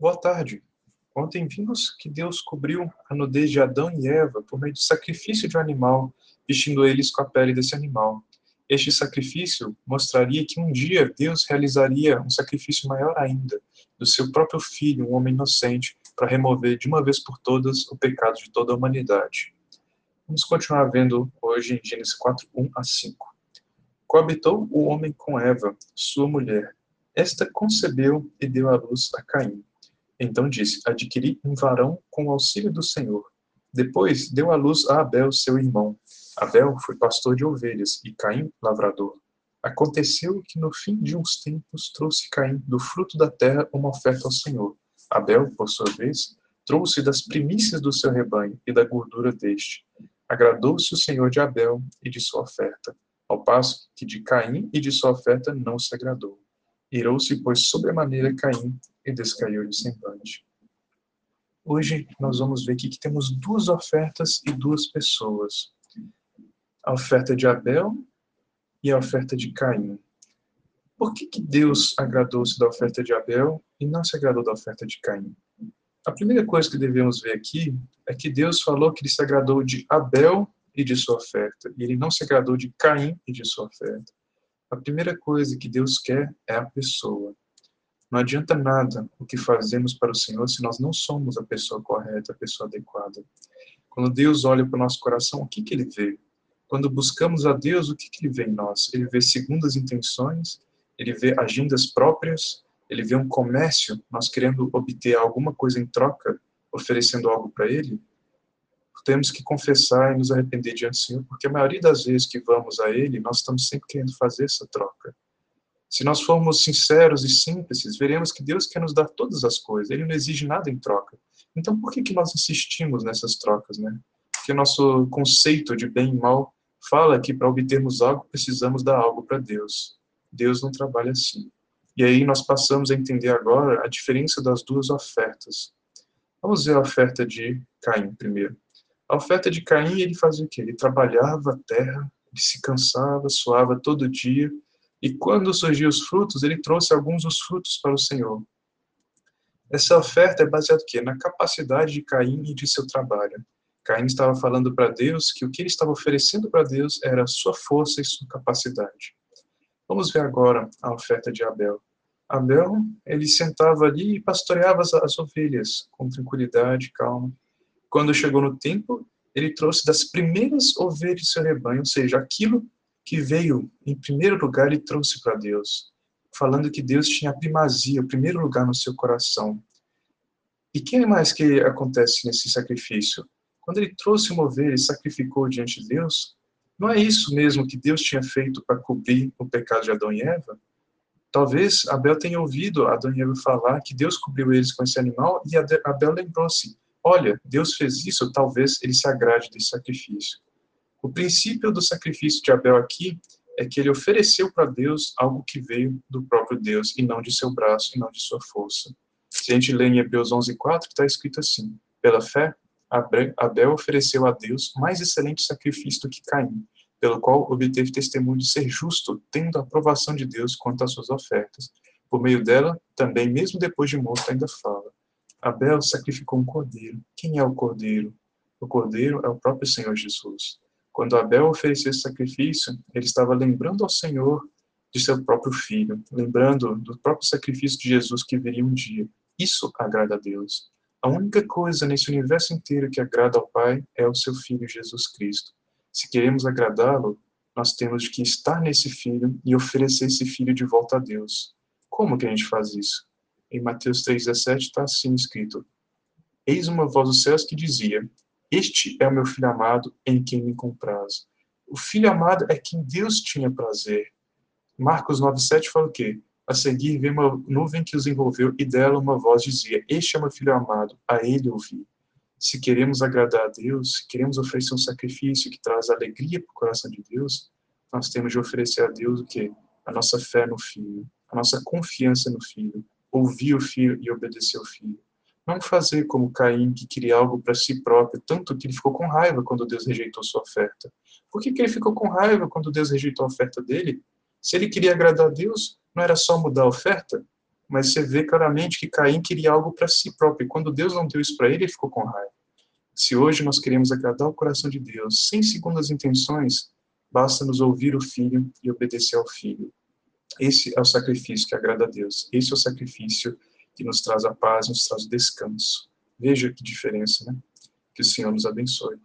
Boa tarde. Ontem vimos que Deus cobriu a nudez de Adão e Eva por meio do sacrifício de um animal, vestindo eles com a pele desse animal. Este sacrifício mostraria que um dia Deus realizaria um sacrifício maior ainda, do seu próprio filho, um homem inocente, para remover de uma vez por todas o pecado de toda a humanidade. Vamos continuar vendo hoje em Gênesis 4, 1 a 5. Coabitou o homem com Eva, sua mulher. Esta concebeu e deu à luz a Caim. Então disse: Adquiri um varão com o auxílio do Senhor. Depois deu à luz a Abel, seu irmão. Abel foi pastor de ovelhas e Caim, lavrador. Aconteceu que no fim de uns tempos trouxe Caim do fruto da terra uma oferta ao Senhor. Abel, por sua vez, trouxe das primícias do seu rebanho e da gordura deste. Agradou-se o Senhor de Abel e de sua oferta, ao passo que de Caim e de sua oferta não se agradou. Irou-se, pois, sobremaneira Caim e descaiu de semblante. Hoje nós vamos ver aqui que temos duas ofertas e duas pessoas. A oferta de Abel e a oferta de Caim. Por que, que Deus agradou-se da oferta de Abel e não se agradou da oferta de Caim? A primeira coisa que devemos ver aqui é que Deus falou que ele se agradou de Abel e de sua oferta, e ele não se agradou de Caim e de sua oferta. A primeira coisa que Deus quer é a pessoa. Não adianta nada o que fazemos para o Senhor se nós não somos a pessoa correta, a pessoa adequada. Quando Deus olha para o nosso coração, o que, que ele vê? Quando buscamos a Deus, o que, que ele vê em nós? Ele vê segundas intenções, ele vê agendas próprias, ele vê um comércio, nós querendo obter alguma coisa em troca, oferecendo algo para ele. Temos que confessar e nos arrepender diante do Senhor, porque a maioria das vezes que vamos a ele, nós estamos sempre querendo fazer essa troca. Se nós formos sinceros e simples, veremos que Deus quer nos dar todas as coisas, Ele não exige nada em troca. Então, por que, que nós insistimos nessas trocas, né? Porque o nosso conceito de bem e mal fala que para obtermos algo, precisamos dar algo para Deus. Deus não trabalha assim. E aí nós passamos a entender agora a diferença das duas ofertas. Vamos ver a oferta de Caim primeiro. A oferta de Caim, ele fazia o quê? Ele trabalhava a terra, ele se cansava, suava todo dia, e quando surgiu os frutos, ele trouxe alguns dos frutos para o Senhor. Essa oferta é baseada quê? na capacidade de Caim e de seu trabalho. Caim estava falando para Deus que o que ele estava oferecendo para Deus era sua força e sua capacidade. Vamos ver agora a oferta de Abel. Abel, ele sentava ali e pastoreava as, as ovelhas com tranquilidade, calma. Quando chegou no tempo, ele trouxe das primeiras ovelhas de seu rebanho, ou seja, aquilo que veio em primeiro lugar e trouxe para Deus, falando que Deus tinha a primazia, o primeiro lugar no seu coração. E que mais que acontece nesse sacrifício? Quando ele trouxe uma ovelha e sacrificou diante de Deus, não é isso mesmo que Deus tinha feito para cobrir o pecado de Adão e Eva? Talvez Abel tenha ouvido Adão e Eva falar que Deus cobriu eles com esse animal e Abel lembrou-se: olha, Deus fez isso, talvez ele se agrade desse sacrifício. O princípio do sacrifício de Abel aqui é que ele ofereceu para Deus algo que veio do próprio Deus e não de seu braço e não de sua força. Se a gente lê em Hebreus 11:4, está escrito assim: Pela fé, Abel ofereceu a Deus mais excelente sacrifício do que Caim, pelo qual obteve testemunho de ser justo, tendo a aprovação de Deus quanto às suas ofertas. Por meio dela, também, mesmo depois de morto, ainda fala. Abel sacrificou um cordeiro. Quem é o cordeiro? O cordeiro é o próprio Senhor Jesus. Quando Abel ofereceu esse sacrifício, ele estava lembrando ao Senhor de seu próprio filho, lembrando do próprio sacrifício de Jesus que viria um dia. Isso agrada a Deus. A única coisa nesse universo inteiro que agrada ao Pai é o seu Filho Jesus Cristo. Se queremos agradá-lo, nós temos que estar nesse Filho e oferecer esse Filho de volta a Deus. Como que a gente faz isso? Em Mateus 3,17 está assim escrito: Eis uma voz dos céus que dizia: este é o meu filho amado em quem me compraz. O filho amado é quem Deus tinha prazer. Marcos 9,7 fala o quê? A seguir vem uma nuvem que os envolveu e dela uma voz dizia: Este é meu filho amado, a ele ouvi. Se queremos agradar a Deus, se queremos oferecer um sacrifício que traz alegria para o coração de Deus, nós temos de oferecer a Deus o quê? A nossa fé no Filho, a nossa confiança no Filho, ouvir o Filho e obedecer o Filho. Não fazer como Caim, que queria algo para si próprio, tanto que ele ficou com raiva quando Deus rejeitou sua oferta. Por que, que ele ficou com raiva quando Deus rejeitou a oferta dele? Se ele queria agradar a Deus, não era só mudar a oferta? mas você vê claramente que Caim queria algo para si próprio, e quando Deus não deu isso para ele, ele ficou com raiva. Se hoje nós queremos agradar o coração de Deus, sem segundas intenções, basta nos ouvir o Filho e obedecer ao Filho. Esse é o sacrifício que agrada a Deus. Esse é o sacrifício que nos traz a paz, nos traz o descanso. Veja que diferença, né? Que o Senhor nos abençoe.